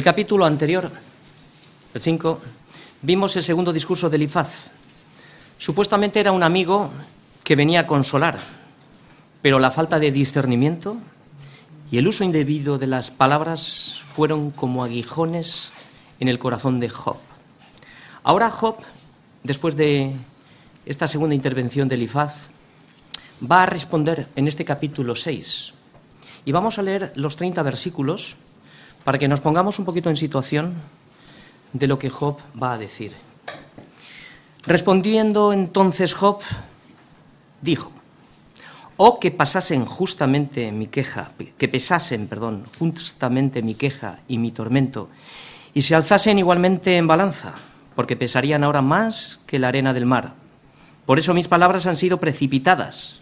El capítulo anterior, el 5, vimos el segundo discurso de Elifaz. Supuestamente era un amigo que venía a consolar, pero la falta de discernimiento y el uso indebido de las palabras fueron como aguijones en el corazón de Job. Ahora Job, después de esta segunda intervención de Elifaz, va a responder en este capítulo 6. Y vamos a leer los 30 versículos para que nos pongamos un poquito en situación de lo que Job va a decir. Respondiendo entonces Job, dijo, o que pasasen justamente mi queja, que pesasen, perdón, justamente mi queja y mi tormento, y se alzasen igualmente en balanza, porque pesarían ahora más que la arena del mar. Por eso mis palabras han sido precipitadas,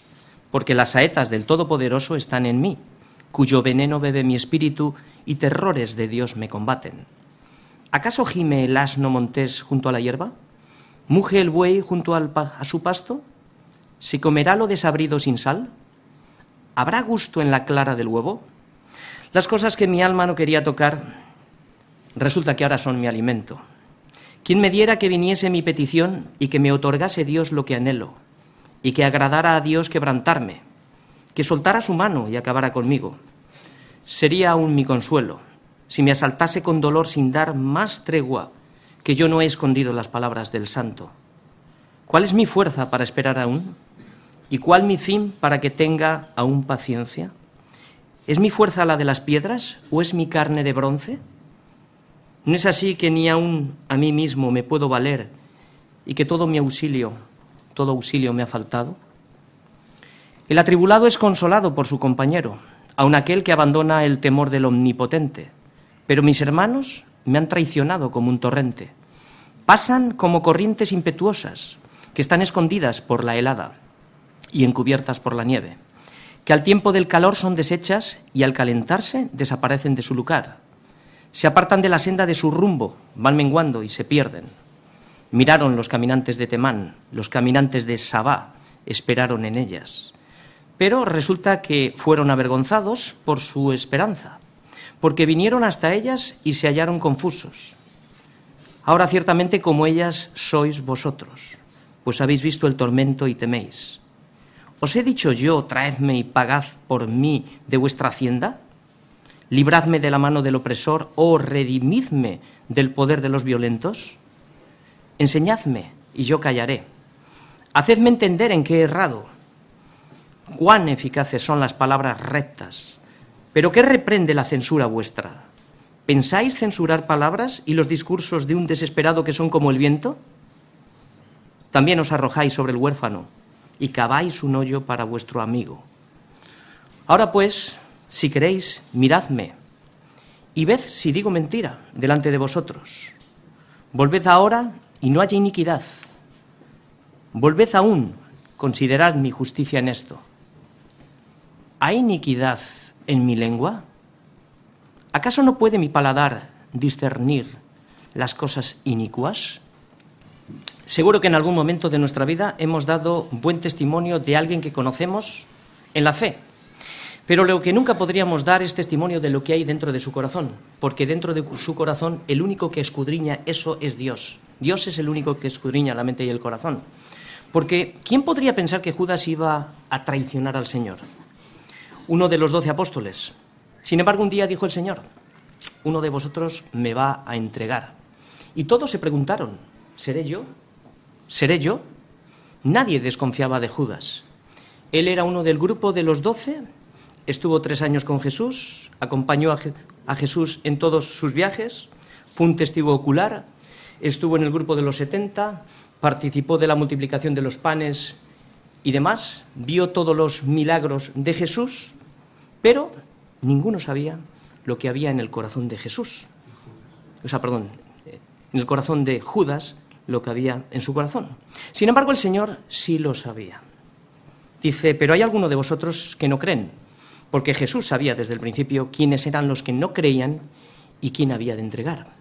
porque las saetas del Todopoderoso están en mí, cuyo veneno bebe mi espíritu y terrores de Dios me combaten. ¿Acaso gime el asno montés junto a la hierba? ¿Muge el buey junto a su pasto? ¿Se comerá lo desabrido sin sal? ¿Habrá gusto en la clara del huevo? Las cosas que mi alma no quería tocar, resulta que ahora son mi alimento. ¿Quién me diera que viniese mi petición y que me otorgase Dios lo que anhelo, y que agradara a Dios quebrantarme, que soltara su mano y acabara conmigo? Sería aún mi consuelo, si me asaltase con dolor sin dar más tregua, que yo no he escondido las palabras del Santo. ¿Cuál es mi fuerza para esperar aún? ¿Y cuál mi fin para que tenga aún paciencia? ¿Es mi fuerza la de las piedras o es mi carne de bronce? ¿No es así que ni aún a mí mismo me puedo valer y que todo mi auxilio, todo auxilio me ha faltado? El atribulado es consolado por su compañero, aun aquel que abandona el temor del omnipotente. Pero mis hermanos me han traicionado como un torrente. Pasan como corrientes impetuosas que están escondidas por la helada y encubiertas por la nieve, que al tiempo del calor son deshechas y al calentarse desaparecen de su lugar. Se apartan de la senda de su rumbo, van menguando y se pierden. Miraron los caminantes de Temán, los caminantes de Sabá, esperaron en ellas. Pero resulta que fueron avergonzados por su esperanza, porque vinieron hasta ellas y se hallaron confusos. Ahora ciertamente como ellas sois vosotros, pues habéis visto el tormento y teméis. ¿Os he dicho yo, traedme y pagad por mí de vuestra hacienda? Libradme de la mano del opresor o redimidme del poder de los violentos. Enseñadme y yo callaré. Hacedme entender en qué he errado. Cuán eficaces son las palabras rectas. Pero ¿qué reprende la censura vuestra? ¿Pensáis censurar palabras y los discursos de un desesperado que son como el viento? También os arrojáis sobre el huérfano y caváis un hoyo para vuestro amigo. Ahora pues, si queréis, miradme y ved si digo mentira delante de vosotros. Volved ahora y no haya iniquidad. Volved aún, considerad mi justicia en esto. ¿Hay iniquidad en mi lengua? ¿Acaso no puede mi paladar discernir las cosas inicuas? Seguro que en algún momento de nuestra vida hemos dado buen testimonio de alguien que conocemos en la fe. Pero lo que nunca podríamos dar es testimonio de lo que hay dentro de su corazón, porque dentro de su corazón el único que escudriña eso es Dios. Dios es el único que escudriña la mente y el corazón. Porque ¿quién podría pensar que Judas iba a traicionar al Señor? Uno de los doce apóstoles. Sin embargo, un día dijo el Señor, uno de vosotros me va a entregar. Y todos se preguntaron, ¿seré yo? ¿Seré yo? Nadie desconfiaba de Judas. Él era uno del grupo de los doce, estuvo tres años con Jesús, acompañó a, Jesús en todos sus viajes, fue un testigo ocular, estuvo en el grupo de los setenta, participó de la multiplicación de los panes y demás, vio todos los milagros de Jesús, pero ninguno sabía lo que había en el corazón de Jesús. O sea, perdón, en el corazón de Judas lo que había en su corazón. Sin embargo, el Señor sí lo sabía. Dice, pero hay alguno de vosotros que no creen, porque Jesús sabía desde el principio quiénes eran los que no creían y quién había de entregar.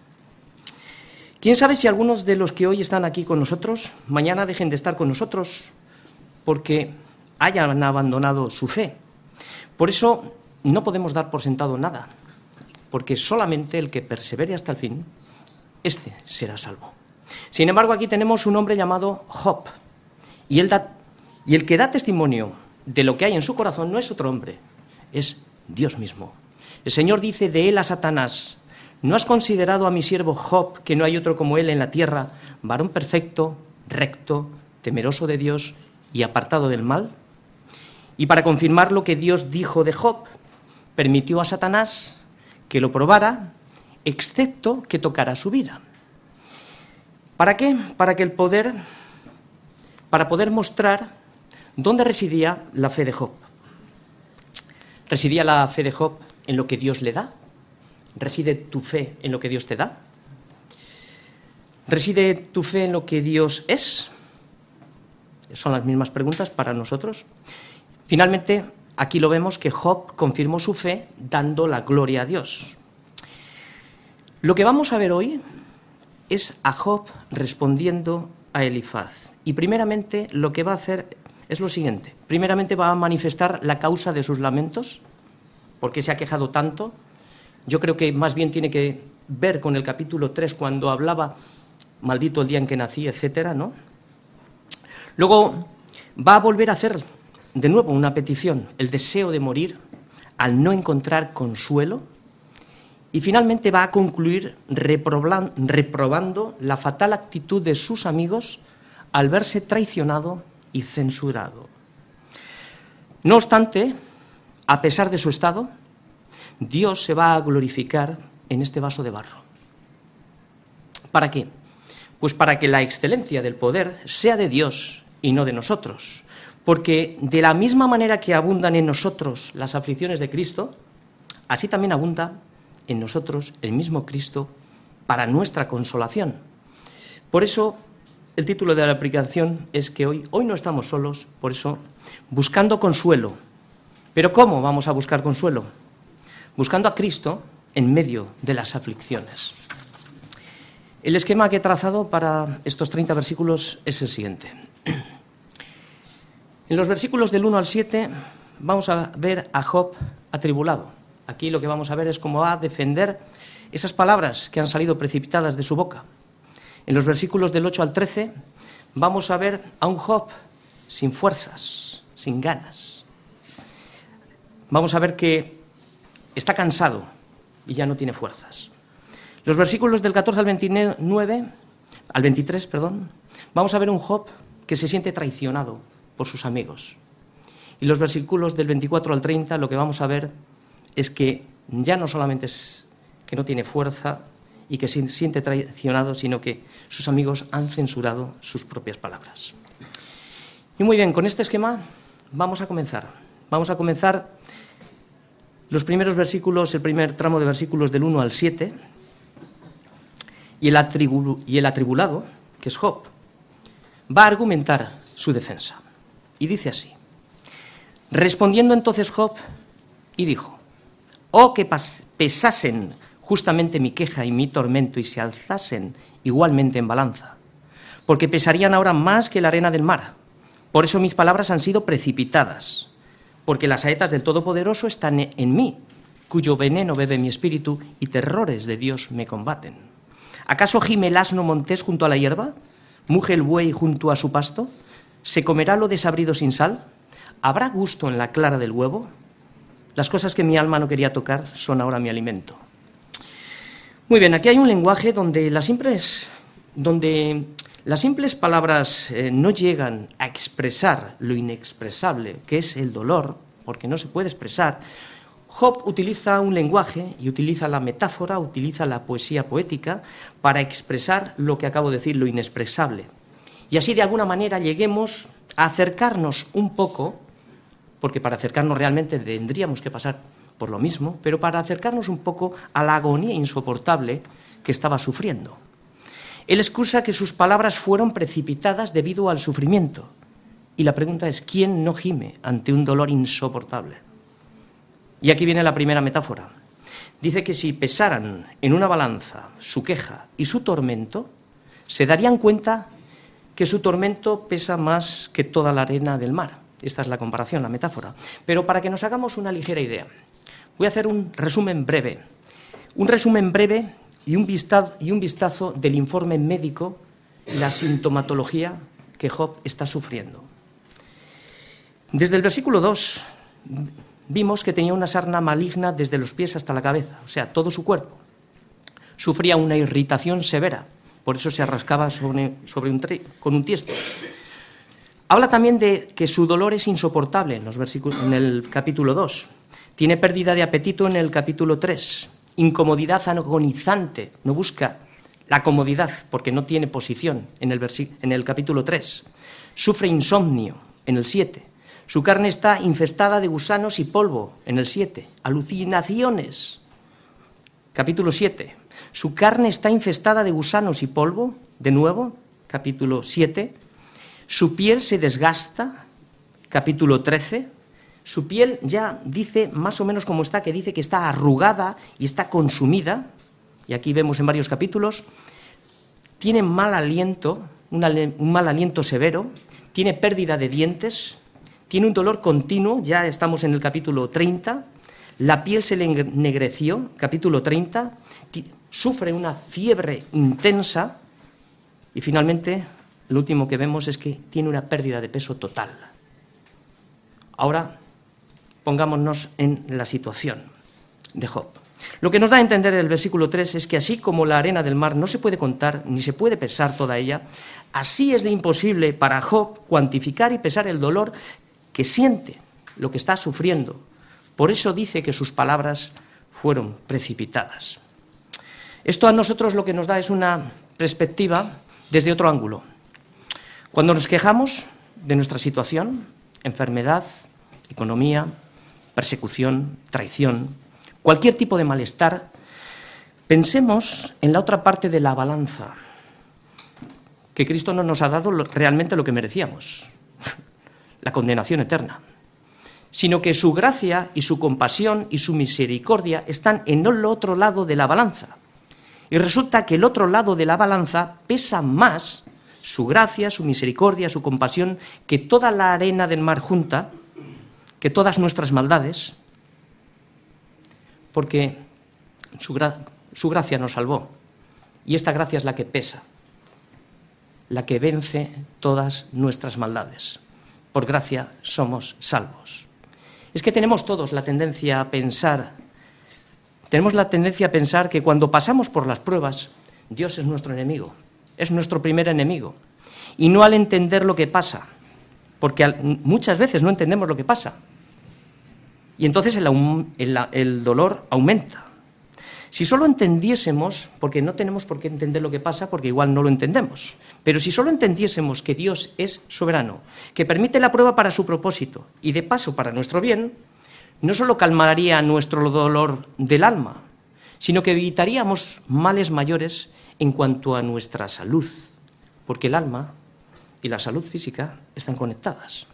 ¿Quién sabe si algunos de los que hoy están aquí con nosotros, mañana dejen de estar con nosotros porque hayan abandonado su fe? Por eso no podemos dar por sentado nada. porque solamente el que persevere hasta el fin, este será salvo. Sin embargo, aquí tenemos un hombre llamado Job, y, y el que da testimonio de lo que hay en su corazón no es otro hombre, es Dios mismo. El Señor dice de él a Satanás, ¿no has considerado a mi siervo Job, que no hay otro como él en la tierra, varón perfecto, recto, temeroso de Dios y apartado del mal? Y para confirmar lo que Dios dijo de Job, permitió a Satanás que lo probara, excepto que tocara su vida. ¿Para qué? Para que el poder, para poder mostrar dónde residía la fe de Job. ¿Residía la fe de Job en lo que Dios le da? ¿Reside tu fe en lo que Dios te da? ¿Reside tu fe en lo que Dios es? Son las mismas preguntas para nosotros. Finalmente, aquí lo vemos que Job confirmó su fe dando la gloria a Dios. Lo que vamos a ver hoy es a Job respondiendo a Elifaz. Y primeramente lo que va a hacer es lo siguiente. Primeramente va a manifestar la causa de sus lamentos, por qué se ha quejado tanto. Yo creo que más bien tiene que ver con el capítulo 3 cuando hablaba maldito el día en que nací, etcétera, ¿no? Luego va a volver a hacer de nuevo una petición, el deseo de morir al no encontrar consuelo y finalmente va a concluir reprobando la fatal actitud de sus amigos al verse traicionado y censurado. No obstante, a pesar de su estado, Dios se va a glorificar en este vaso de barro. ¿Para qué? Pues para que la excelencia del poder sea de Dios y no de nosotros. Porque de la misma manera que abundan en nosotros las aflicciones de Cristo, así también abunda en nosotros el mismo Cristo para nuestra consolación. Por eso el título de la aplicación es que hoy, hoy no estamos solos, por eso, buscando consuelo. Pero ¿cómo vamos a buscar consuelo? Buscando a Cristo en medio de las aflicciones. El esquema que he trazado para estos 30 versículos es el siguiente. En los versículos del 1 al 7 vamos a ver a Job atribulado. Aquí lo que vamos a ver es cómo va a defender esas palabras que han salido precipitadas de su boca. En los versículos del 8 al 13 vamos a ver a un Job sin fuerzas, sin ganas. Vamos a ver que está cansado y ya no tiene fuerzas. Los versículos del 14 al 29, al 23, perdón, vamos a ver un Job que se siente traicionado por sus amigos. Y los versículos del 24 al 30 lo que vamos a ver es que ya no solamente es que no tiene fuerza, y que se siente traicionado, sino que sus amigos han censurado sus propias palabras. Y muy bien, con este esquema vamos a comenzar. Vamos a comenzar los primeros versículos, el primer tramo de versículos del 1 al 7, y el, y el atribulado, que es Job, va a argumentar su defensa. Y dice así, respondiendo entonces Job, y dijo, oh que pesasen justamente mi queja y mi tormento y se alzasen igualmente en balanza, porque pesarían ahora más que la arena del mar. Por eso mis palabras han sido precipitadas, porque las saetas del Todopoderoso están en mí, cuyo veneno bebe mi espíritu y terrores de Dios me combaten. ¿Acaso gime el asno montés junto a la hierba? ¿Muge el buey junto a su pasto? ¿Se comerá lo desabrido sin sal? ¿Habrá gusto en la clara del huevo? Las cosas que mi alma no quería tocar son ahora mi alimento. Muy bien, aquí hay un lenguaje donde las simples, donde las simples palabras eh, no llegan a expresar lo inexpresable, que es el dolor, porque no se puede expresar. Job utiliza un lenguaje y utiliza la metáfora, utiliza la poesía poética para expresar lo que acabo de decir, lo inexpresable. Y así de alguna manera lleguemos a acercarnos un poco, porque para acercarnos realmente tendríamos que pasar por lo mismo, pero para acercarnos un poco a la agonía insoportable que estaba sufriendo. Él excusa que sus palabras fueron precipitadas debido al sufrimiento. Y la pregunta es, ¿quién no gime ante un dolor insoportable? Y aquí viene la primera metáfora. Dice que si pesaran en una balanza su queja y su tormento, se darían cuenta que su tormento pesa más que toda la arena del mar. Esta es la comparación, la metáfora. Pero para que nos hagamos una ligera idea, Voy a hacer un resumen breve. Un resumen breve y un vistazo, del informe médico la sintomatología que Job está sufriendo. Desde el versículo 2 vimos que tenía una sarna maligna desde los pies hasta la cabeza, o sea, todo su cuerpo. Sufría una irritación severa, por eso se arrascaba sobre, un con un tiesto. Habla también de que su dolor es insoportable en, los en el capítulo 2. Tiene pérdida de apetito en el capítulo 3. Incomodidad agonizante. No busca la comodidad porque no tiene posición en el, en el capítulo 3. Sufre insomnio en el 7. Su carne está infestada de gusanos y polvo en el 7. Alucinaciones. Capítulo 7. Su carne está infestada de gusanos y polvo, de nuevo, capítulo 7. Su piel se desgasta, capítulo 13. Su piel ya dice más o menos como está, que dice que está arrugada y está consumida, y aquí vemos en varios capítulos. Tiene mal aliento, un mal aliento severo, tiene pérdida de dientes, tiene un dolor continuo, ya estamos en el capítulo 30, la piel se le ennegreció, capítulo 30, sufre una fiebre intensa y finalmente lo último que vemos es que tiene una pérdida de peso total. Ahora pongámonos en la situación de Job. Lo que nos da a entender el versículo 3 es que así como la arena del mar no se puede contar ni se puede pesar toda ella, así es de imposible para Job cuantificar y pesar el dolor que siente, lo que está sufriendo. Por eso dice que sus palabras fueron precipitadas. Esto a nosotros lo que nos da es una perspectiva desde otro ángulo. Cuando nos quejamos de nuestra situación, enfermedad, economía, persecución, traición, cualquier tipo de malestar, pensemos en la otra parte de la balanza, que Cristo no nos ha dado realmente lo que merecíamos la condenación eterna, sino que su gracia y su compasión y su misericordia están en el otro lado de la balanza. Y resulta que el otro lado de la balanza pesa más su gracia, su misericordia, su compasión, que toda la arena del mar junta, que todas nuestras maldades, porque su, gracia nos salvó. Y esta gracia es la que pesa, la que vence todas nuestras maldades por gracia somos salvos. Es que tenemos todos la tendencia a pensar, tenemos la tendencia a pensar que cuando pasamos por las pruebas, Dios es nuestro enemigo, es nuestro primer enemigo. Y no al entender lo que pasa, porque muchas veces no entendemos lo que pasa. Y entonces el dolor aumenta. Si solo entendiésemos, porque no tenemos por qué entender lo que pasa, porque igual no lo entendemos, pero si solo entendiésemos que Dios es soberano, que permite la prueba para su propósito y de paso para nuestro bien, no solo calmaría nuestro dolor del alma, sino que evitaríamos males mayores en cuanto a nuestra salud, porque el alma y la salud física están conectadas.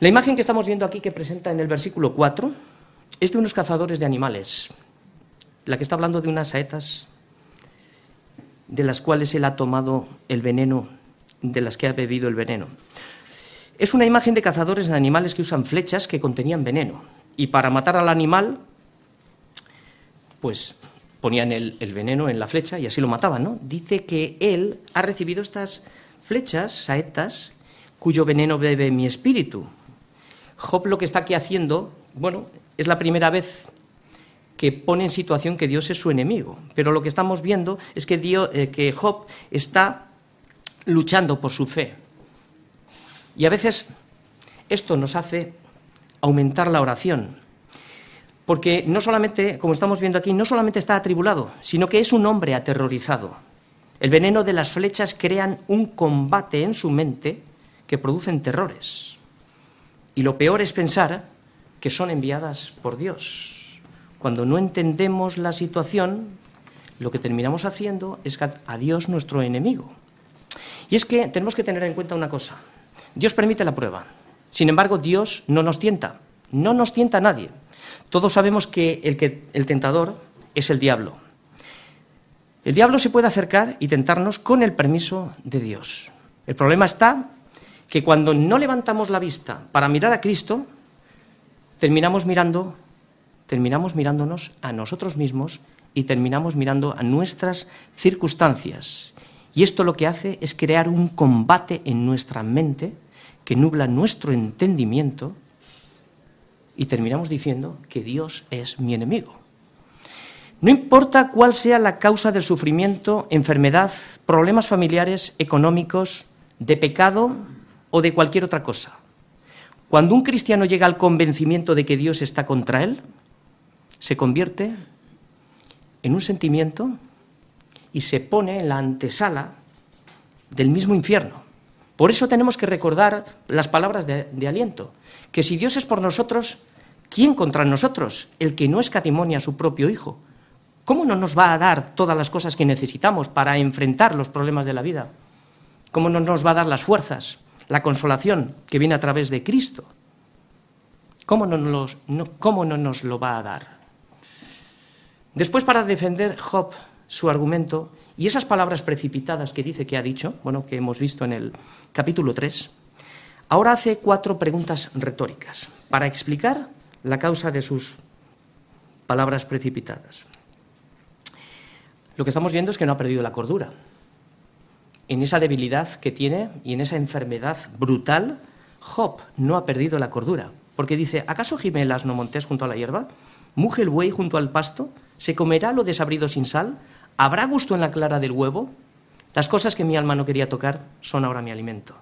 La imagen que estamos viendo aquí que presenta en el versículo 4 es de unos cazadores de animales la que está hablando de unas saetas de las cuales él ha tomado el veneno, de las que ha bebido el veneno. Es una imagen de cazadores de animales que usan flechas que contenían veneno. Y para matar al animal, pues ponían el, veneno en la flecha y así lo mataban, ¿no? Dice que él ha recibido estas flechas, saetas, cuyo veneno bebe mi espíritu. Job lo que está aquí haciendo, bueno, es la primera vez que pone en situación que Dios es su enemigo. Pero lo que estamos viendo es que, eh, que Job está luchando por su fe. Y a veces esto nos hace aumentar la oración. Porque no solamente, como estamos viendo aquí, no solamente está atribulado, sino que es un hombre aterrorizado. El veneno de las flechas crean un combate en su mente que producen terrores. Y lo peor es pensar que son enviadas por Dios. Cuando no entendemos la situación, lo que terminamos haciendo es a Dios nuestro enemigo. Y es que tenemos que tener en cuenta una cosa. Dios permite la prueba. Sin embargo, Dios no nos tienta. No nos tienta nadie. Todos sabemos que el, que el tentador es el diablo. El diablo se puede acercar y tentarnos con el permiso de Dios. El problema está que cuando no levantamos la vista para mirar a Cristo, terminamos mirando terminamos mirándonos a nosotros mismos y terminamos mirando a nuestras circunstancias. Y esto lo que hace es crear un combate en nuestra mente que nubla nuestro entendimiento y terminamos diciendo que Dios es mi enemigo. No importa cuál sea la causa del sufrimiento, enfermedad, problemas familiares, económicos, de pecado o de cualquier otra cosa. Cuando un cristiano llega al convencimiento de que Dios está contra él, se convierte en un sentimiento y se pone en la antesala del mismo infierno. Por eso tenemos que recordar las palabras de, aliento, que si Dios es por nosotros, ¿quién contra nosotros? El que no escatimonia a su propio Hijo. ¿Cómo no nos va a dar todas las cosas que necesitamos para enfrentar los problemas de la vida? ¿Cómo no nos va a dar las fuerzas, la consolación que viene a través de Cristo? ¿Cómo no nos, cómo no nos lo va a dar? Después, para defender Job su argumento y esas palabras precipitadas que dice que ha dicho, bueno, que hemos visto en el capítulo 3, ahora hace cuatro preguntas retóricas para explicar la causa de sus palabras precipitadas. Lo que estamos viendo es que no ha perdido la cordura. En esa debilidad que tiene y en esa enfermedad brutal, Job no ha perdido la cordura. Porque dice, ¿acaso gime el asno montés junto a la hierba? ¿Muge el buey junto al pasto? ¿Se comerá lo desabrido sin sal? ¿Habrá gusto en la clara del huevo? Las cosas que mi alma no quería tocar son ahora mi alimento.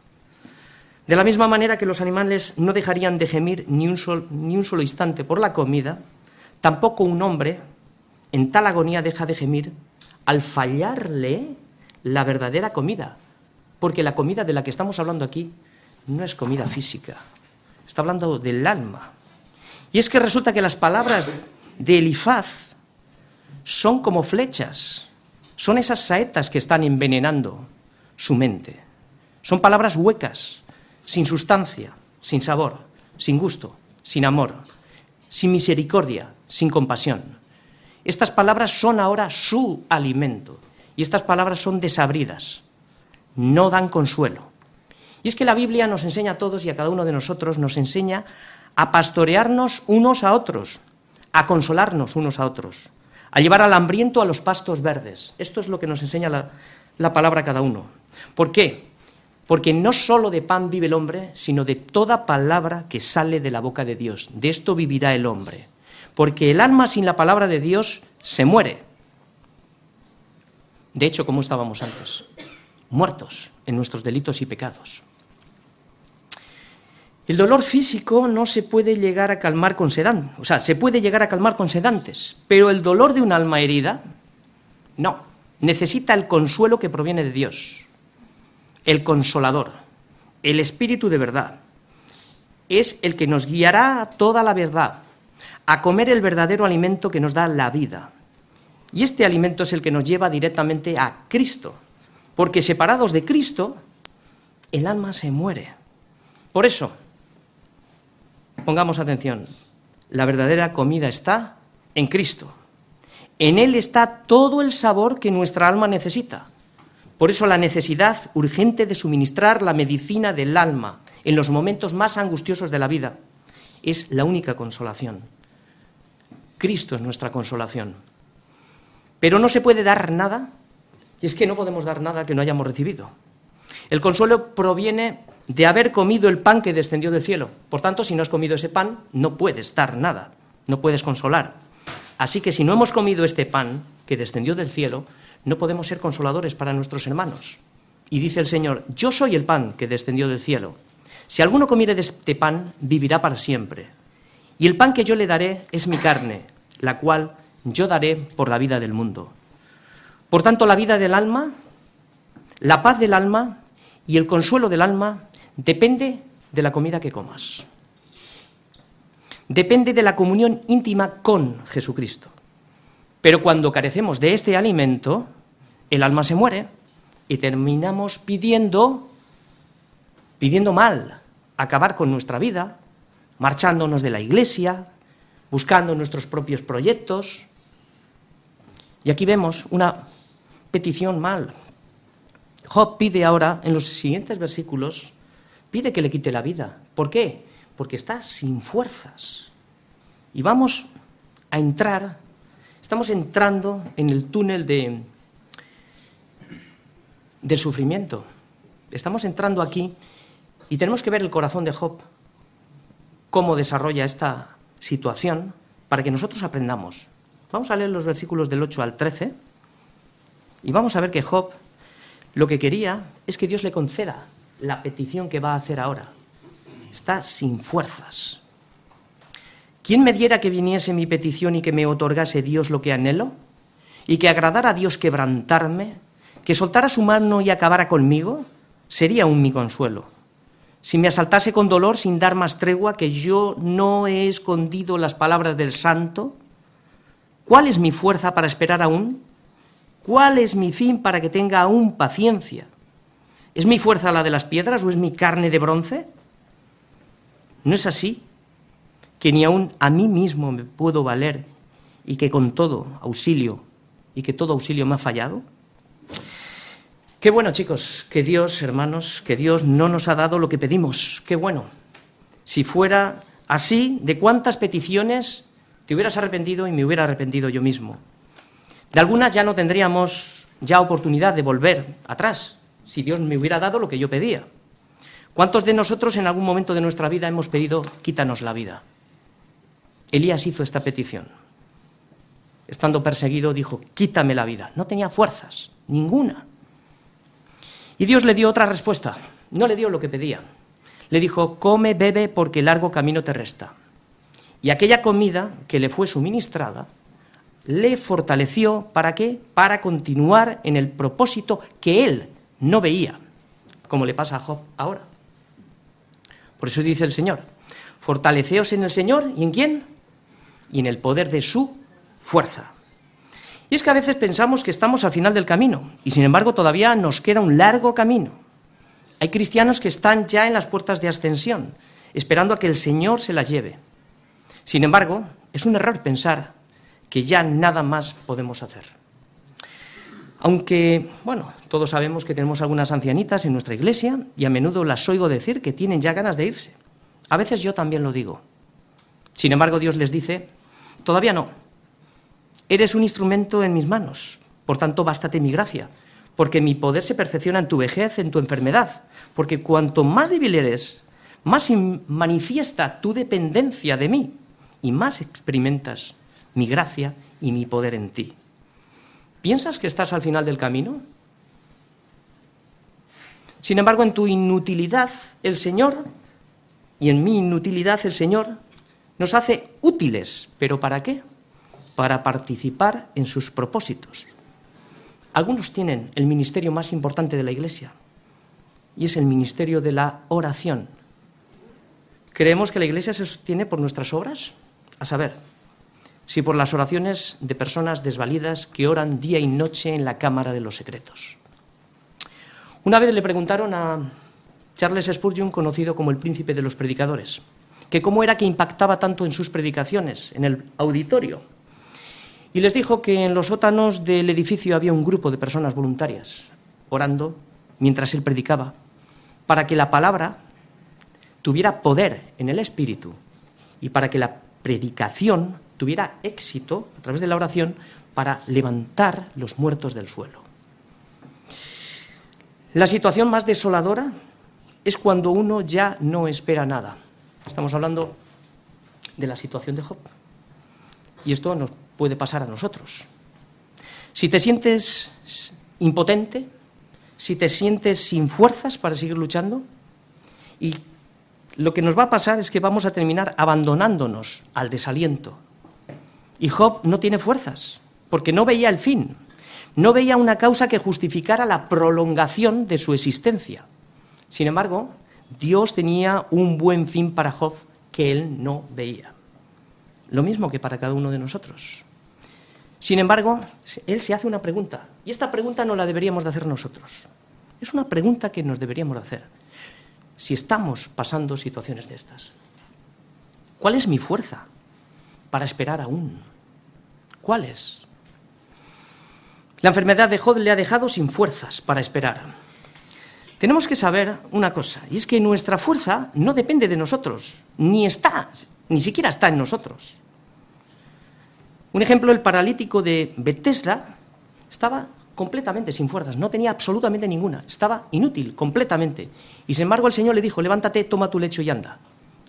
De la misma manera que los animales no dejarían de gemir ni un, solo instante por la comida, tampoco un hombre en tal agonía deja de gemir al fallarle la verdadera comida. Porque la comida de la que estamos hablando aquí no es comida física, está hablando del alma. Y es que resulta que las palabras de Elifaz son como flechas, son esas saetas que están envenenando su mente. Son palabras huecas, sin sustancia, sin sabor, sin gusto, sin amor, sin misericordia, sin compasión. Estas palabras son ahora su alimento y estas palabras son desabridas, no dan consuelo. Y es que la Biblia nos enseña a todos y a cada uno de nosotros, nos enseña a pastorearnos unos a otros, a consolarnos unos a otros, a llevar al hambriento a los pastos verdes. Esto es lo que nos enseña la, palabra cada uno. ¿Por qué? Porque no solo de pan vive el hombre, sino de toda palabra que sale de la boca de Dios. De esto vivirá el hombre. Porque el alma sin la palabra de Dios se muere. De hecho, como estábamos antes, muertos en nuestros delitos y pecados. El dolor físico no se puede llegar a calmar con sedantes, o sea, se puede llegar a calmar con sedantes, pero el dolor de un alma herida, no, necesita el consuelo que proviene de Dios, el consolador, el espíritu de verdad. Es el que nos guiará a toda la verdad, a comer el verdadero alimento que nos da la vida. Y este alimento es el que nos lleva directamente a Cristo, porque separados de Cristo, el alma se muere. Por eso, Pongamos atención. La verdadera comida está en Cristo. En Él está todo el sabor que nuestra alma necesita. Por eso la necesidad urgente de suministrar la medicina del alma en los momentos más angustiosos de la vida es la única consolación. Cristo es nuestra consolación. Pero no se puede dar nada, y es que no podemos dar nada que no hayamos recibido. El consuelo proviene de haber comido el pan que descendió del cielo. Por tanto, si no has comido ese pan, no puedes dar nada, no puedes consolar. Así que si no hemos comido este pan que descendió del cielo, no podemos ser consoladores para nuestros hermanos. Y dice el Señor, yo soy el pan que descendió del cielo. Si alguno comiere de este pan, vivirá para siempre. Y el pan que yo le daré es mi carne, la cual yo daré por la vida del mundo. Por tanto, la vida del alma, la paz del alma y el consuelo del alma Depende de la comida que comas. Depende de la comunión íntima con Jesucristo. Pero cuando carecemos de este alimento, el alma se muere y terminamos pidiendo, pidiendo mal, acabar con nuestra vida, marchándonos de la iglesia, buscando nuestros propios proyectos. Y aquí vemos una petición mal. Job pide ahora, en los siguientes versículos, pide que le quite la vida. ¿Por qué? Porque está sin fuerzas. Y vamos a entrar, estamos entrando en el túnel de, del sufrimiento. Estamos entrando aquí y tenemos que ver el corazón de Job, cómo desarrolla esta situación, para que nosotros aprendamos. Vamos a leer los versículos del 8 al 13 y vamos a ver que Job lo que quería es que Dios le conceda la petición que va a hacer ahora. Está sin fuerzas. ¿Quién me diera que viniese mi petición y que me otorgase Dios lo que anhelo? ¿Y que agradara a Dios quebrantarme? ¿Que soltara su mano y acabara conmigo? Sería aún mi consuelo. Si me asaltase con dolor sin dar más tregua, que yo no he escondido las palabras del santo, ¿cuál es mi fuerza para esperar aún? ¿Cuál es mi fin para que tenga aún paciencia? ¿Es mi fuerza la de las piedras o es mi carne de bronce? ¿No es así? que ni aun a mí mismo me puedo valer y que con todo auxilio y que todo auxilio me ha fallado? Qué bueno, chicos, que Dios, hermanos, que Dios no nos ha dado lo que pedimos. Qué bueno. Si fuera así, ¿de cuántas peticiones te hubieras arrepentido y me hubiera arrepentido yo mismo? De algunas ya no tendríamos ya oportunidad de volver atrás, si Dios me hubiera dado lo que yo pedía. ¿Cuántos de nosotros en algún momento de nuestra vida hemos pedido quítanos la vida? Elías hizo esta petición. Estando perseguido, dijo, quítame la vida. No tenía fuerzas, ninguna. Y Dios le dio otra respuesta. No le dio lo que pedía. Le dijo, come, bebe, porque largo camino te resta. Y aquella comida que le fue suministrada le fortaleció para qué? Para continuar en el propósito que él no veía, como le pasa a Job ahora. Por eso dice el Señor, fortaleceos en el Señor y en quién? y en el poder de su fuerza. Y es que a veces pensamos que estamos al final del camino y sin embargo todavía nos queda un largo camino. Hay cristianos que están ya en las puertas de ascensión, esperando a que el Señor se las lleve. Sin embargo, es un error pensar que ya nada más podemos hacer. Aunque, bueno, todos sabemos que tenemos algunas ancianitas en nuestra iglesia y a menudo las oigo decir que tienen ya ganas de irse. A veces yo también lo digo. Sin embargo, Dios les dice Todavía no. Eres un instrumento en mis manos, por tanto, bástate mi gracia, porque mi poder se perfecciona en tu vejez, en tu enfermedad, porque cuanto más débil eres, más manifiesta tu dependencia de mí y más experimentas mi gracia y mi poder en ti. ¿Piensas que estás al final del camino? Sin embargo, en tu inutilidad, el Señor, y en mi inutilidad, el Señor, nos hace útiles, pero ¿para qué? Para participar en sus propósitos. Algunos tienen el ministerio más importante de la Iglesia y es el ministerio de la oración. ¿Creemos que la Iglesia se sostiene por nuestras obras? A saber, si por las oraciones de personas desvalidas que oran día y noche en la Cámara de los Secretos. Una vez le preguntaron a Charles Spurgeon, conocido como el príncipe de los predicadores, que cómo era que impactaba tanto en sus predicaciones, en el auditorio. Y les dijo que en los sótanos del edificio había un grupo de personas voluntarias, orando mientras él predicaba, para que la palabra tuviera poder en el espíritu y para que la predicación tuviera éxito a través de la oración para levantar los muertos del suelo. La situación más desoladora es cuando uno ya no espera nada. Estamos hablando de la situación de Job. Y esto nos puede pasar a nosotros. Si te sientes impotente, si te sientes sin fuerzas para seguir luchando, y lo que nos va a pasar es que vamos a terminar abandonándonos al desaliento. Y Job no tiene fuerzas, porque no veía el fin, no veía una causa que justificara la prolongación de su existencia. Sin embargo, Dios tenía un buen fin para Job que él no veía. Lo mismo que para cada uno de nosotros. Sin embargo, él se hace una pregunta, y esta pregunta no la deberíamos de hacer nosotros. Es una pregunta que nos deberíamos de hacer. Si estamos pasando situaciones de estas, ¿cuál es mi fuerza para esperar aún? ¿Cuál es? La enfermedad de Job le ha dejado sin fuerzas para esperar. Tenemos que saber una cosa, y es que nuestra fuerza no depende de nosotros, ni está, ni siquiera está en nosotros. Un ejemplo, el paralítico de Bethesda estaba completamente sin fuerzas, no tenía absolutamente ninguna, estaba inútil, completamente. Y sin embargo el Señor le dijo, levántate, toma tu lecho y anda.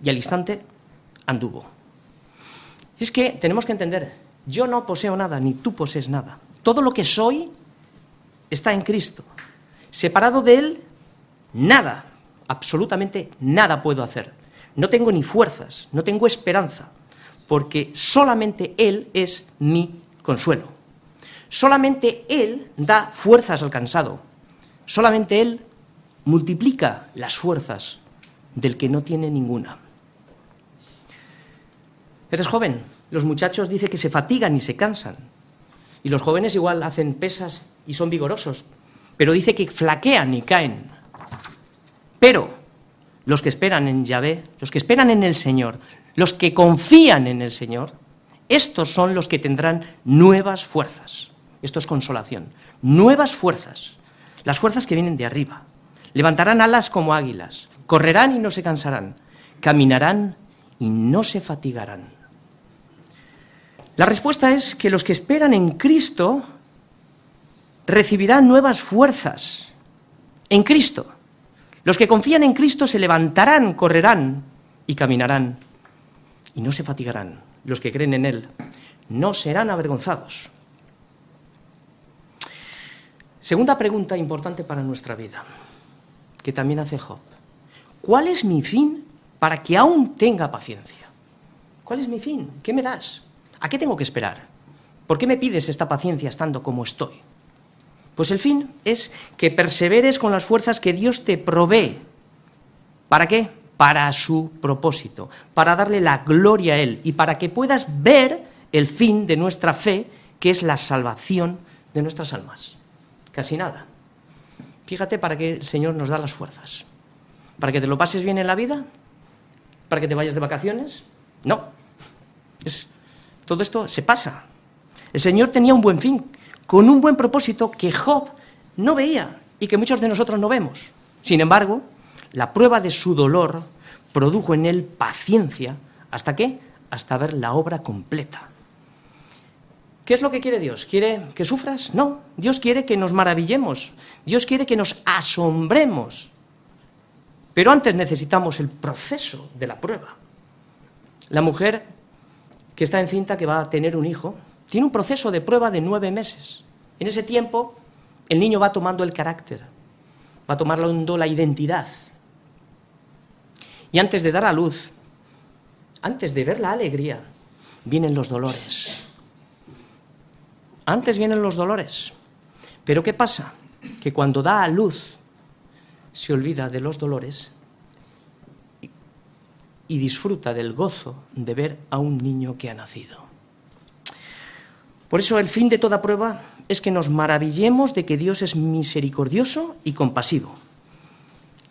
Y al instante anduvo. Es que tenemos que entender, yo no poseo nada, ni tú posees nada. Todo lo que soy está en Cristo. Separado de Él, nada, absolutamente nada puedo hacer. No tengo ni fuerzas, no tengo esperanza, porque solamente Él es mi consuelo. Solamente Él da fuerzas al cansado. Solamente Él multiplica las fuerzas del que no tiene ninguna. Eres joven, los muchachos dicen que se fatigan y se cansan. Y los jóvenes igual hacen pesas y son vigorosos, pero dice que flaquean y caen. Pero los que esperan en Yahvé, los que esperan en el Señor, los que confían en el Señor, estos son los que tendrán nuevas fuerzas. Esto es consolación. Nuevas fuerzas, las fuerzas que vienen de arriba. Levantarán alas como águilas, correrán y no se cansarán, caminarán y no se fatigarán. La respuesta es que los que esperan en Cristo recibirán nuevas fuerzas. En Cristo. Los que confían en Cristo se levantarán, correrán y caminarán y no se fatigarán. Los que creen en Él no serán avergonzados. Segunda pregunta importante para nuestra vida, que también hace Job. ¿Cuál es mi fin para que aún tenga paciencia? ¿Cuál es mi fin? ¿Qué me das? ¿A qué tengo que esperar? ¿Por qué me pides esta paciencia estando como estoy? Pues el fin es que perseveres con las fuerzas que Dios te provee. ¿Para qué? Para su propósito, para darle la gloria a Él y para que puedas ver el fin de nuestra fe, que es la salvación de nuestras almas. Casi nada. Fíjate para qué el Señor nos da las fuerzas. ¿Para que te lo pases bien en la vida? ¿Para que te vayas de vacaciones? No. Es, todo esto se pasa. El Señor tenía un buen fin, con un buen propósito que Job no veía y que muchos de nosotros no vemos. Sin embargo, la prueba de su dolor produjo en él paciencia. ¿Hasta qué? Hasta ver la obra completa. ¿Qué es lo que quiere Dios? ¿Quiere que sufras? No, Dios quiere que nos maravillemos, Dios quiere que nos asombremos. Pero antes necesitamos el proceso de la prueba. La mujer que está encinta, que va a tener un hijo, tiene un proceso de prueba de nueve meses. En ese tiempo, el niño va tomando el carácter, va tomando la identidad. Y antes de dar a luz, antes de ver la alegría, vienen los dolores. Antes vienen los dolores. Pero ¿qué pasa? Que cuando da a luz se olvida de los dolores y disfruta del gozo de ver a un niño que ha nacido. Por eso el fin de toda prueba es que nos maravillemos de que Dios es misericordioso y compasivo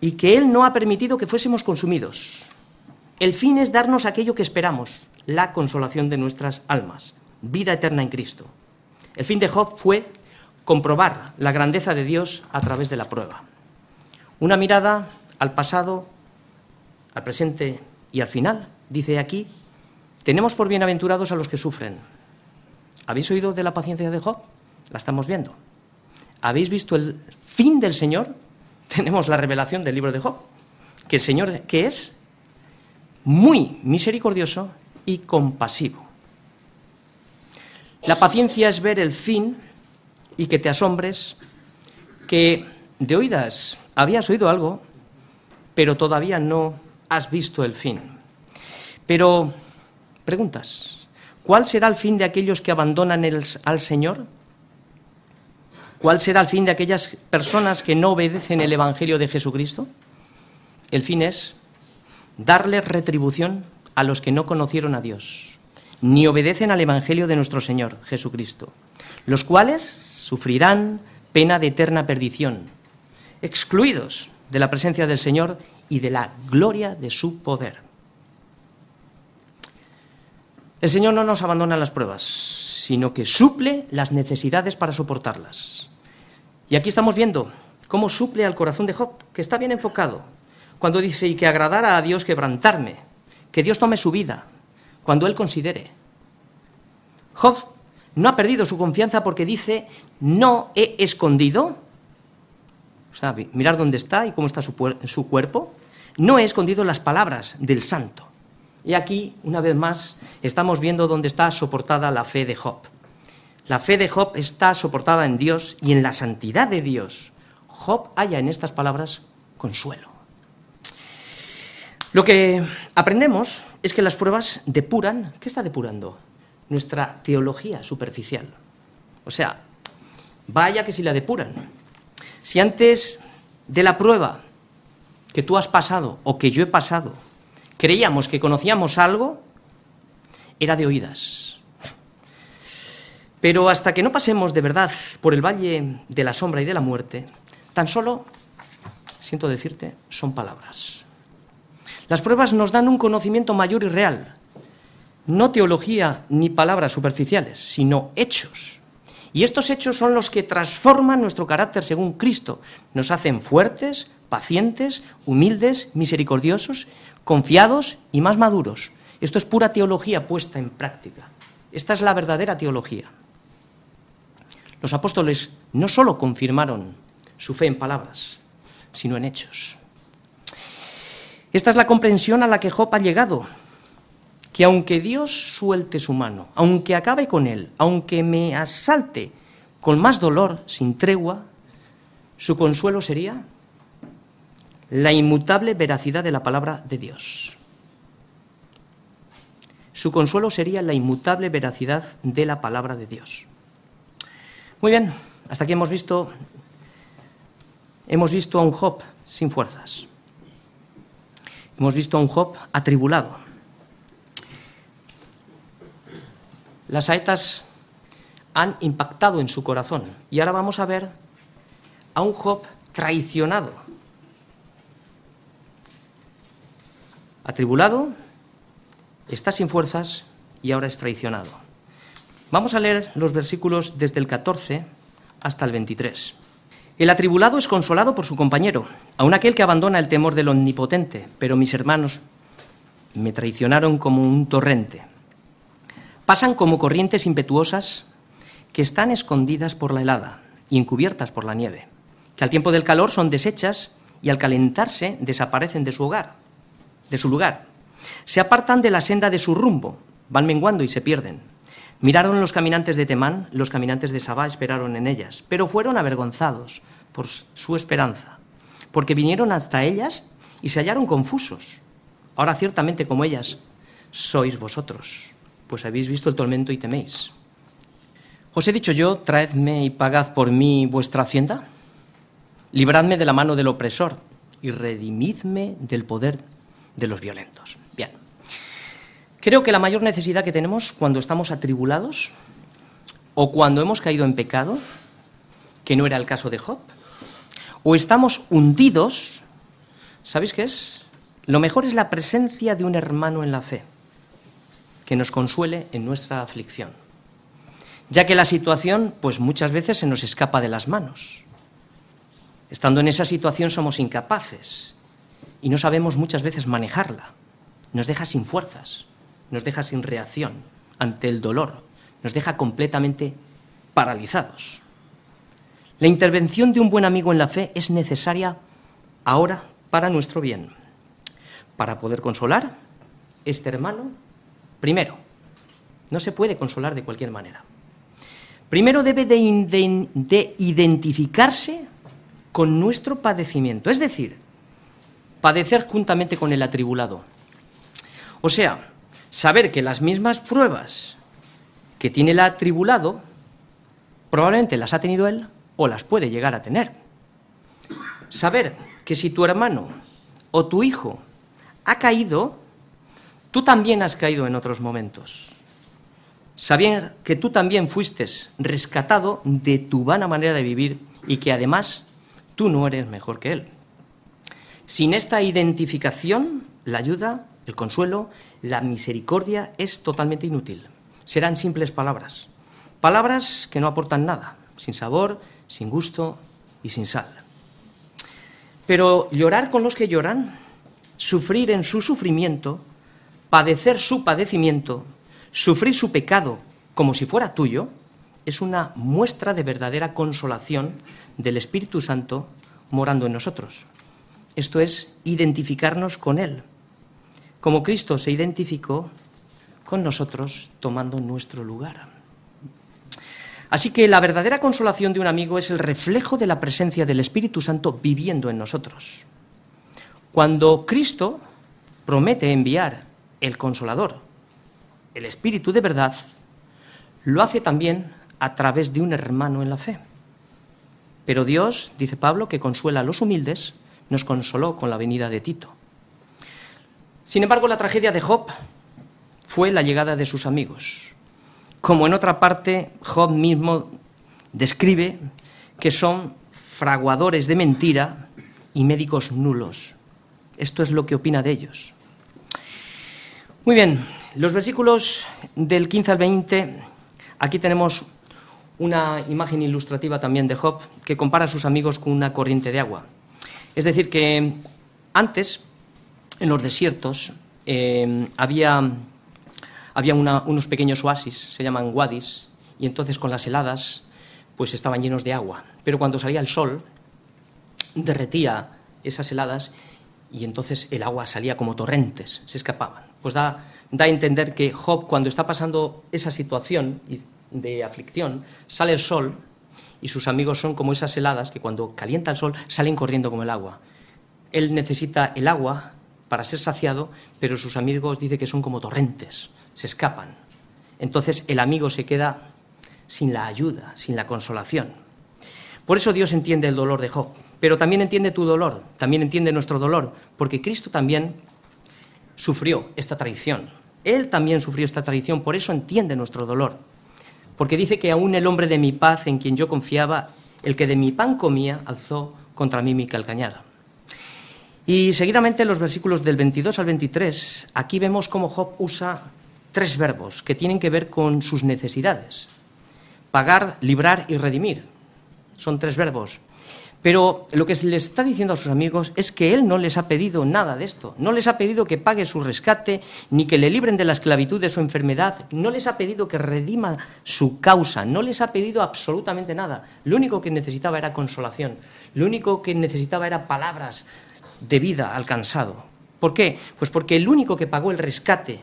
y que Él no ha permitido que fuésemos consumidos. El fin es darnos aquello que esperamos, la consolación de nuestras almas, vida eterna en Cristo. El fin de Job fue comprobar la grandeza de Dios a través de la prueba. Una mirada al pasado, al presente y al final, dice aquí, tenemos por bienaventurados a los que sufren. ¿Habéis oído de la paciencia de Job? La estamos viendo. ¿Habéis visto el fin del Señor? Tenemos la revelación del libro de Job, que el Señor que es muy misericordioso y compasivo. La paciencia es ver el fin y que te asombres que de oídas habías oído algo, pero todavía no has visto el fin. Pero, preguntas, ¿cuál será el fin de aquellos que abandonan al Señor? ¿Cuál será el fin de aquellas personas que no obedecen el Evangelio de Jesucristo? El fin es darle retribución a los que no conocieron a Dios ni obedecen al Evangelio de nuestro Señor Jesucristo, los cuales sufrirán pena de eterna perdición, excluidos de la presencia del Señor y de la gloria de su poder. El Señor no nos abandona las pruebas, sino que suple las necesidades para soportarlas. Y aquí estamos viendo cómo suple al corazón de Job, que está bien enfocado, cuando dice, y que agradara a Dios quebrantarme, que Dios tome su vida, cuando Él considere. Job no ha perdido su confianza porque dice, no he escondido, o sea, mirar dónde está y cómo está su, su cuerpo, no he escondido las palabras del santo. Y aquí, una vez más, estamos viendo dónde está soportada la fe de Job. La fe de Job está soportada en Dios y en la santidad de Dios. Job halla en estas palabras consuelo. Lo que aprendemos es que las pruebas depuran, ¿qué está depurando? Nuestra teología superficial. O sea, vaya que si la depuran. Si antes de la prueba que tú has pasado o que yo he pasado, creíamos que conocíamos algo, era de oídas. Pero hasta que no pasemos de verdad por el valle de la sombra y de la muerte, tan solo, siento decirte, son palabras. Las pruebas nos dan un conocimiento mayor y real, no teología ni palabras superficiales, sino hechos. Y estos hechos son los que transforman nuestro carácter según Cristo, nos hacen fuertes, pacientes, humildes, misericordiosos, confiados y más maduros. Esto es pura teología puesta en práctica. Esta es la verdadera teología. Los apóstoles no solo confirmaron su fe en palabras, sino en hechos. Esta es la comprensión a la que Job ha llegado, que aunque Dios suelte su mano, aunque acabe con él, aunque me asalte con más dolor, sin tregua, su consuelo sería la inmutable veracidad de la palabra de Dios. Su consuelo sería la inmutable veracidad de la palabra de Dios. Muy bien, hasta aquí hemos visto, hemos visto a un Job sin fuerzas. Hemos visto a un Job atribulado. Las saetas han impactado en su corazón y ahora vamos a ver a un Job traicionado. Atribulado, está sin fuerzas y ahora es traicionado. Vamos a leer los versículos desde el 14 hasta el 23. El atribulado es consolado por su compañero, aun aquel que abandona el temor del omnipotente, pero mis hermanos me traicionaron como un torrente. Pasan como corrientes impetuosas que están escondidas por la helada y encubiertas por la nieve, que al tiempo del calor son deshechas y al calentarse desaparecen de su hogar, de su lugar. Se apartan de la senda de su rumbo, van menguando y se pierden. Miraron los caminantes de Temán, los caminantes de Sabá esperaron en ellas, pero fueron avergonzados por su esperanza, porque vinieron hasta ellas y se hallaron confusos. Ahora ciertamente como ellas sois vosotros, pues habéis visto el tormento y teméis. Os he dicho yo, traedme y pagad por mí vuestra hacienda, libradme de la mano del opresor y redimidme del poder de los violentos. Bien. Creo que la mayor necesidad que tenemos cuando estamos atribulados o cuando hemos caído en pecado, que no era el caso de Job, o estamos hundidos, ¿sabéis qué es? Lo mejor es la presencia de un hermano en la fe, que nos consuele en nuestra aflicción, ya que la situación, pues muchas veces se nos escapa de las manos. Estando en esa situación somos incapaces y no sabemos muchas veces manejarla, nos deja sin fuerzas nos deja sin reacción ante el dolor, nos deja completamente paralizados. La intervención de un buen amigo en la fe es necesaria ahora para nuestro bien. Para poder consolar, este hermano, primero, no se puede consolar de cualquier manera. Primero debe de, de identificarse con nuestro padecimiento, es decir, padecer juntamente con el atribulado. O sea, saber que las mismas pruebas que tiene el atribulado, probablemente las ha tenido él o las puede llegar a tener. Saber que si tu hermano o tu hijo ha caído, tú también has caído en otros momentos. Saber que tú también fuiste rescatado de tu vana manera de vivir y que además tú no eres mejor que él. Sin esta identificación, la ayuda el consuelo, la misericordia es totalmente inútil. Serán simples palabras. Palabras que no aportan nada, sin sabor, sin gusto y sin sal. Pero llorar con los que lloran, sufrir en su sufrimiento, padecer su padecimiento, sufrir su pecado como si fuera tuyo, es una muestra de verdadera consolación del Espíritu Santo morando en nosotros. Esto es identificarnos con Él, como Cristo se identificó con nosotros tomando nuestro lugar. Así que la verdadera consolación de un amigo es el reflejo de la presencia del Espíritu Santo viviendo en nosotros. Cuando Cristo promete enviar el consolador, el Espíritu de verdad, lo hace también a través de un hermano en la fe. Pero Dios, dice Pablo, que consuela a los humildes, nos consoló con la venida de Tito. Sin embargo, la tragedia de Job fue la llegada de sus amigos. Como en otra parte, Job mismo describe que son fraguadores de mentira y médicos nulos. Esto es lo que opina de ellos. Muy bien, los versículos del 15 al 20, aquí tenemos una imagen ilustrativa también de Job que compara a sus amigos con una corriente de agua. Es decir, que antes, en los desiertos, eh, había, había unos pequeños oasis, se llaman wadis, y entonces con las heladas pues estaban llenos de agua. Pero cuando salía el sol, derretía esas heladas y entonces el agua salía como torrentes, se escapaban. Pues da, da a entender que Job, cuando está pasando esa situación de aflicción, sale el sol y sus amigos son como esas heladas que cuando calienta el sol salen corriendo como el agua. Él necesita el agua para ser saciado, pero sus amigos dicen que son como torrentes, se escapan. Entonces el amigo se queda sin la ayuda, sin la consolación. Por eso Dios entiende el dolor de Job, pero también entiende tu dolor, también entiende nuestro dolor, porque Cristo también sufrió esta traición. Él también sufrió esta traición, por eso entiende nuestro dolor. Porque dice que aún el hombre de mi paz, en quien yo confiaba, el que de mi pan comía, alzó contra mí mi calcañada. Y seguidamente en los versículos del 22 al 23, aquí vemos cómo Job usa tres verbos que tienen que ver con sus necesidades. Pagar, librar y redimir. Son tres verbos. Pero lo que se le está diciendo a sus amigos es que él no les ha pedido nada de esto. No les ha pedido que pague su rescate, ni que le libren de la esclavitud de su enfermedad. No les ha pedido que redima su causa. No les ha pedido absolutamente nada. Lo único que necesitaba era consolación. Lo único que necesitaba era palabras de vida alcanzado. ¿Por qué? Pues porque el único que pagó el rescate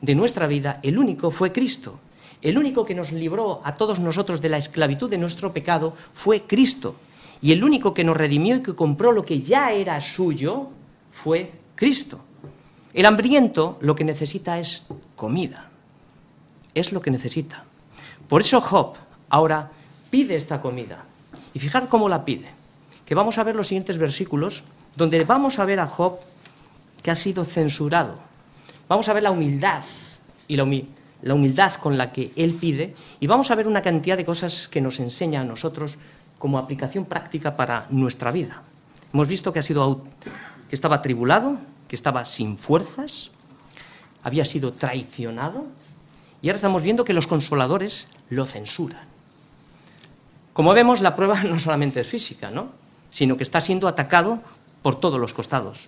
de nuestra vida, el único fue Cristo. El único que nos libró a todos nosotros de la esclavitud de nuestro pecado fue Cristo. Y el único que nos redimió y que compró lo que ya era suyo fue Cristo. El hambriento lo que necesita es comida. Es lo que necesita. Por eso Job ahora pide esta comida. Y fijar cómo la pide. Que vamos a ver los siguientes versículos donde vamos a ver a Job que ha sido censurado. Vamos a ver la humildad y la, humildad con la que él pide y vamos a ver una cantidad de cosas que nos enseña a nosotros como aplicación práctica para nuestra vida. Hemos visto que ha sido que estaba atribulado, que estaba sin fuerzas, había sido traicionado y ahora estamos viendo que los consoladores lo censuran. Como vemos, la prueba no solamente es física, ¿no? sino que está siendo atacado por todos los costados.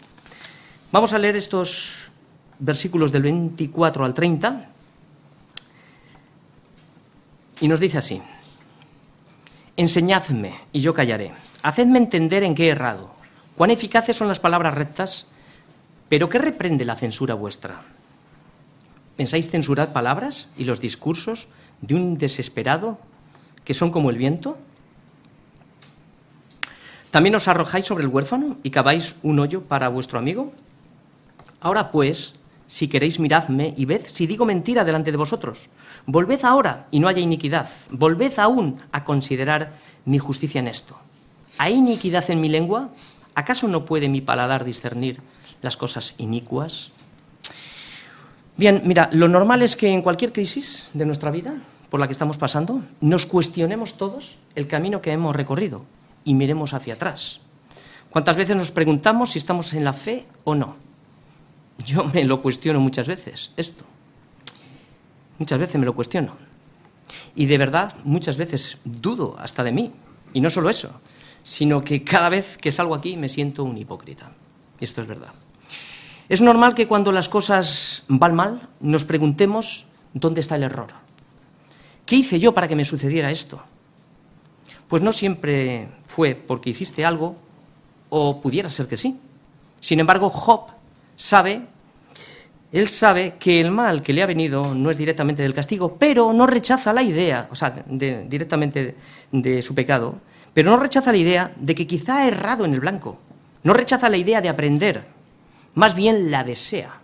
Vamos a leer estos versículos del 24 al 30 y nos dice así, enseñadme y yo callaré, hacedme entender en qué he errado, cuán eficaces son las palabras rectas, pero ¿qué reprende la censura vuestra? ¿Pensáis censurar palabras y los discursos de un desesperado que son como el viento? ¿También os arrojáis sobre el huérfano y caváis un hoyo para vuestro amigo? Ahora pues, si queréis miradme y ved si digo mentira delante de vosotros. Volved ahora y no haya iniquidad. Volved aún a considerar mi justicia en esto. ¿Hay iniquidad en mi lengua? ¿Acaso no puede mi paladar discernir las cosas inicuas? Bien, mira, lo normal es que en cualquier crisis de nuestra vida por la que estamos pasando, nos cuestionemos todos el camino que hemos recorrido y miremos hacia atrás. ¿Cuántas veces nos preguntamos si estamos en la fe o no? Yo me lo cuestiono muchas veces, esto. Muchas veces me lo cuestiono. Y de verdad, muchas veces dudo hasta de mí. Y no solo eso, sino que cada vez que salgo aquí me siento un hipócrita. Y esto es verdad. Es normal que cuando las cosas van mal nos preguntemos dónde está el error. ¿Qué hice yo para que me sucediera esto? Pues no siempre fue porque hiciste algo o pudiera ser que sí. Sin embargo, Job sabe, él sabe que el mal que le ha venido no es directamente del castigo, pero no rechaza la idea, o sea, directamente de su pecado, pero no rechaza la idea de que quizá ha errado en el blanco. No rechaza la idea de aprender, más bien la desea.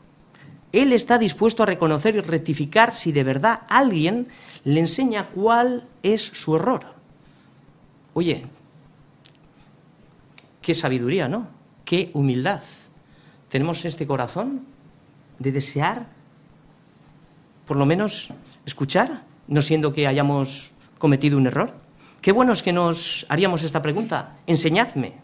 Él está dispuesto a reconocer y rectificar si de verdad alguien le enseña cuál es su error. Oye, qué sabiduría, ¿no? Qué humildad. Tenemos este corazón de desear, por lo menos, escuchar, no siendo que hayamos cometido un error. Qué bueno es que nos haríamos esta pregunta. Enseñadme.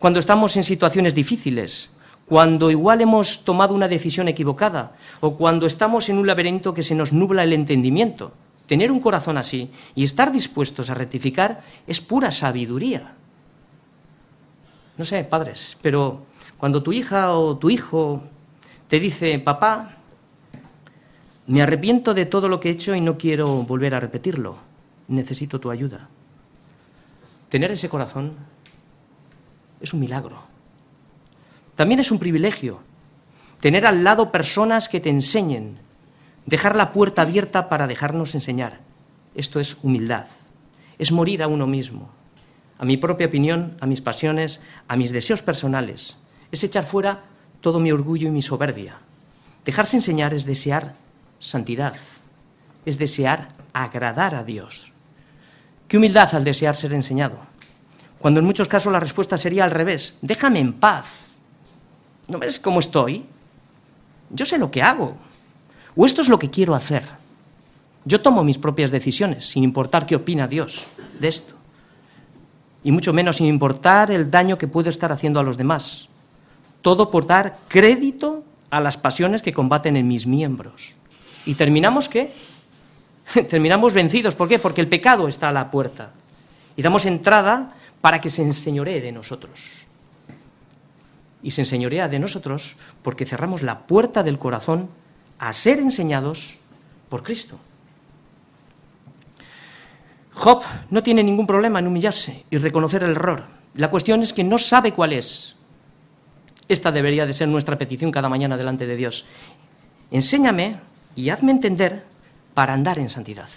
Cuando estamos en situaciones difíciles, cuando igual hemos tomado una decisión equivocada o cuando estamos en un laberinto que se nos nubla el entendimiento. Tener un corazón así y estar dispuestos a rectificar es pura sabiduría. No sé, padres, pero cuando tu hija o tu hijo te dice, papá, me arrepiento de todo lo que he hecho y no quiero volver a repetirlo, necesito tu ayuda. Tener ese corazón es un milagro. También es un privilegio tener al lado personas que te enseñen, dejar la puerta abierta para dejarnos enseñar. Esto es humildad, es morir a uno mismo, a mi propia opinión, a mis pasiones, a mis deseos personales. Es echar fuera todo mi orgullo y mi soberbia. Dejarse enseñar es desear santidad, es desear agradar a Dios. Qué humildad al desear ser enseñado, cuando en muchos casos la respuesta sería al revés, déjame en paz, ¿No ves cómo estoy? Yo sé lo que hago. O esto es lo que quiero hacer. Yo tomo mis propias decisiones, sin importar qué opina Dios de esto. Y mucho menos sin importar el daño que puedo estar haciendo a los demás. Todo por dar crédito a las pasiones que combaten en mis miembros. ¿Y terminamos qué? terminamos vencidos. ¿Por qué? Porque el pecado está a la puerta. Y damos entrada para que se enseñoree de nosotros y se enseñorea de nosotros porque cerramos la puerta del corazón a ser enseñados por Cristo. Job no tiene ningún problema en humillarse y reconocer el error. La cuestión es que no sabe cuál es. Esta debería de ser nuestra petición cada mañana delante de Dios. Enséñame y hazme entender para andar en santidad.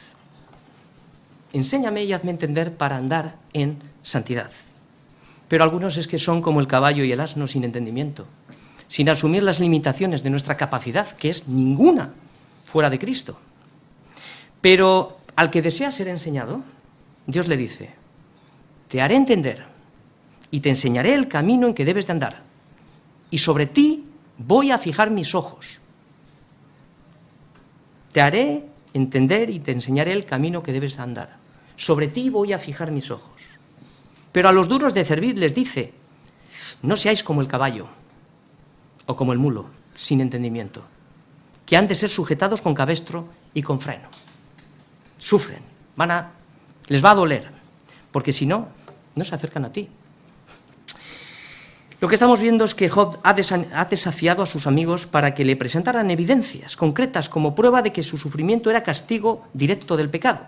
Enséñame y hazme entender para andar en santidad. Pero algunos es que son como el caballo y el asno sin entendimiento, sin asumir las limitaciones de nuestra capacidad, que es ninguna fuera de Cristo. Pero al que desea ser enseñado, Dios le dice, te haré entender y te enseñaré el camino en que debes de andar, y sobre ti voy a fijar mis ojos. Te haré entender y te enseñaré el camino que debes de andar. Sobre ti voy a fijar mis ojos. Pero a los duros de servir les dice, no seáis como el caballo o como el mulo, sin entendimiento, que han de ser sujetados con cabestro y con freno. Sufren, van a, les va a doler, porque si no, no se acercan a ti. Lo que estamos viendo es que Job ha desafiado a sus amigos para que le presentaran evidencias concretas como prueba de que su sufrimiento era castigo directo del pecado.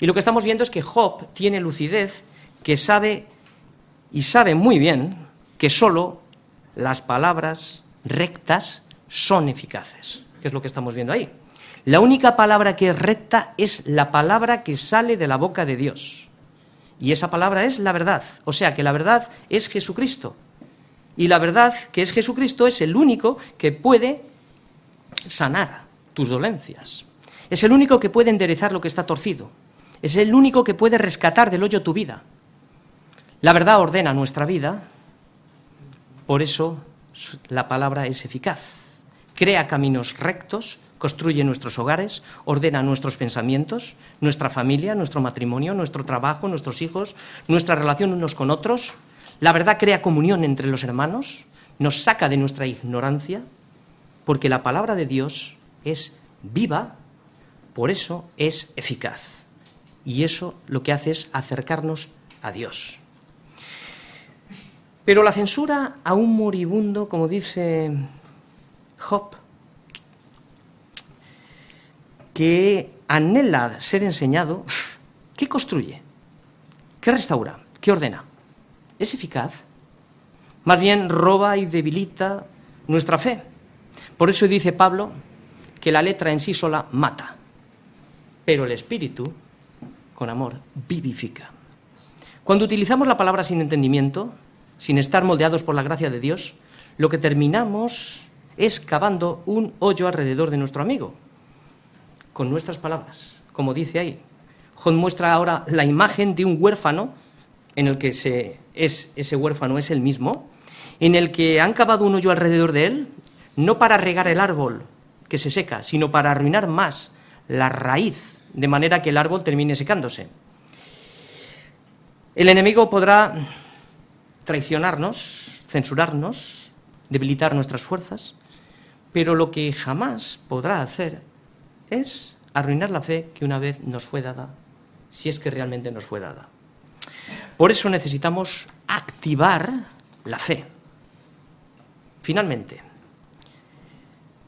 Y lo que estamos viendo es que Job tiene lucidez que sabe y sabe muy bien que solo las palabras rectas son eficaces, que es lo que estamos viendo ahí. La única palabra que es recta es la palabra que sale de la boca de Dios. Y esa palabra es la verdad. O sea que la verdad es Jesucristo. Y la verdad que es Jesucristo es el único que puede sanar tus dolencias. Es el único que puede enderezar lo que está torcido. Es el único que puede rescatar del hoyo tu vida. La verdad ordena nuestra vida, por eso la palabra es eficaz. Crea caminos rectos, construye nuestros hogares, ordena nuestros pensamientos, nuestra familia, nuestro matrimonio, nuestro trabajo, nuestros hijos, nuestra relación unos con otros. La verdad crea comunión entre los hermanos, nos saca de nuestra ignorancia, porque la palabra de Dios es viva, por eso es eficaz. Y eso lo que hace es acercarnos a Dios. Pero la censura a un moribundo, como dice Job, que anhela ser enseñado, ¿qué construye? ¿Qué restaura? ¿Qué ordena? ¿Es eficaz? Más bien roba y debilita nuestra fe. Por eso dice Pablo que la letra en sí sola mata, pero el espíritu, con amor, vivifica. Cuando utilizamos la palabra sin entendimiento, sin estar moldeados por la gracia de Dios, lo que terminamos es cavando un hoyo alrededor de nuestro amigo, con nuestras palabras, como dice ahí. John muestra ahora la imagen de un huérfano, en el que es, ese huérfano es el mismo, en el que han cavado un hoyo alrededor de él, no para regar el árbol que se seca, sino para arruinar más la raíz, de manera que el árbol termine secándose. El enemigo podrá traicionarnos, censurarnos, debilitar nuestras fuerzas, pero lo que jamás podrá hacer es arruinar la fe que una vez nos fue dada, si es que realmente nos fue dada. Por eso necesitamos activar la fe. Finalmente,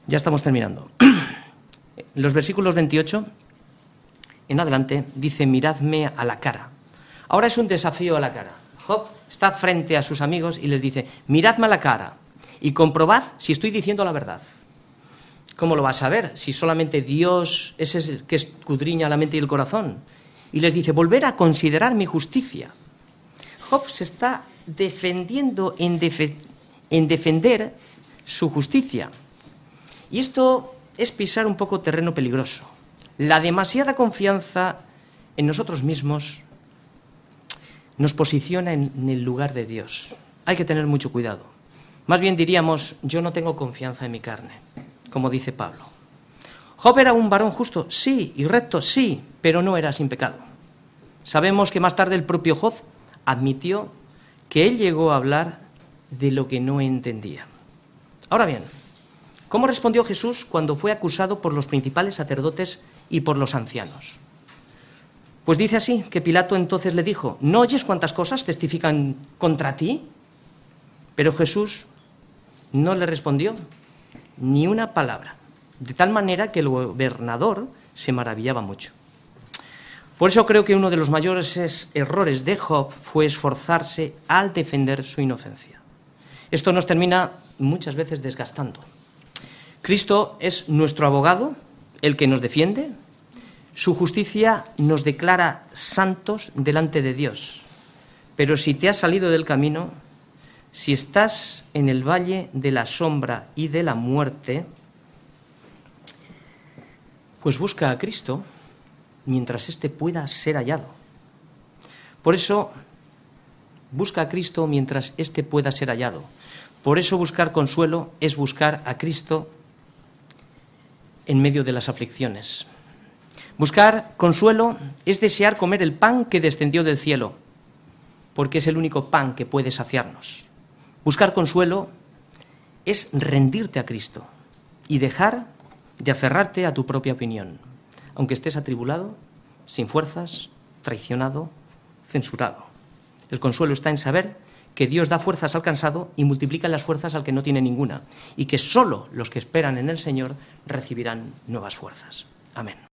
ya estamos terminando. Los versículos 28 en adelante dice, miradme a la cara. Ahora es un desafío a la cara. Job está frente a sus amigos y les dice, miradme a la cara y comprobad si estoy diciendo la verdad. ¿Cómo lo vas a ver si solamente Dios es el que escudriña la mente y el corazón? Y les dice, volver a considerar mi justicia. Job se está defendiendo en, en defender su justicia. Y esto es pisar un poco terreno peligroso. La demasiada confianza en nosotros mismos nos posiciona en el lugar de Dios. Hay que tener mucho cuidado. Más bien diríamos, yo no tengo confianza en mi carne, como dice Pablo. Job era un varón justo, sí, y recto, sí, pero no era sin pecado. Sabemos que más tarde el propio Job admitió que él llegó a hablar de lo que no entendía. Ahora bien, ¿cómo respondió Jesús cuando fue acusado por los principales sacerdotes y por los ancianos? Pues dice así, que Pilato entonces le dijo, ¿no oyes cuántas cosas testifican contra ti? Pero Jesús no le respondió ni una palabra, de tal manera que el gobernador se maravillaba mucho. Por eso creo que uno de los mayores errores de Job fue esforzarse al defender su inocencia. Esto nos termina muchas veces desgastando. Cristo es nuestro abogado, el que nos defiende, su justicia nos declara santos delante de Dios. Pero si te has salido del camino, si estás en el valle de la sombra y de la muerte, pues busca a Cristo mientras éste pueda ser hallado. Por eso, busca a Cristo mientras éste pueda ser hallado. Por eso buscar consuelo es buscar a Cristo en medio de las aflicciones. Buscar consuelo es desear comer el pan que descendió del cielo, porque es el único pan que puede saciarnos. Buscar consuelo es rendirte a Cristo y dejar de aferrarte a tu propia opinión, aunque estés atribulado, sin fuerzas, traicionado, censurado. El consuelo está en saber que Dios da fuerzas al cansado y multiplica las fuerzas al que no tiene ninguna, y que solo los que esperan en el Señor recibirán nuevas fuerzas. Amén.